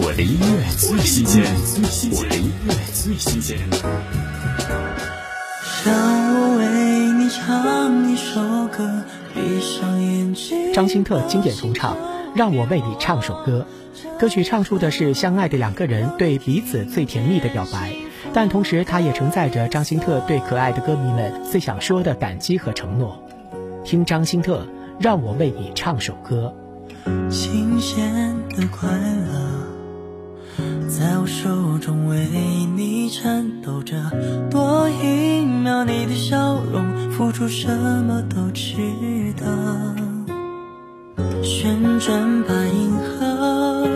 我的音乐最新鲜，我的音乐最新鲜。让我为你唱一首歌，闭上眼睛。张新特经典重唱《让我为你唱首歌》，歌曲唱出的是相爱的两个人对彼此最甜蜜的表白，但同时它也承载着张新特对可爱的歌迷们最想说的感激和承诺。听张新特《让我为你唱首歌》。新鲜的快乐，手中为你颤抖着，多一秒你的笑容，付出什么都值得。旋转把银河，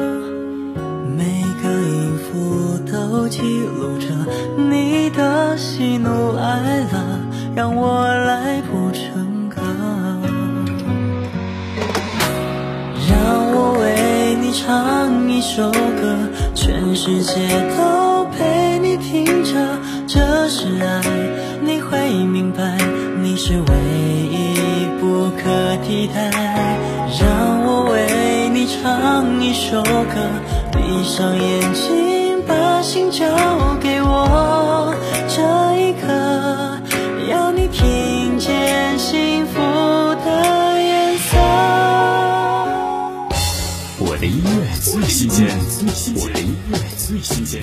每个音符都记录着你的喜怒哀乐，让我首歌，全世界都陪你听着，这是爱，你会明白，你是唯一不可替代。让我为你唱一首歌，闭上眼睛，把心交的音乐最新鲜，我的音乐最新鲜。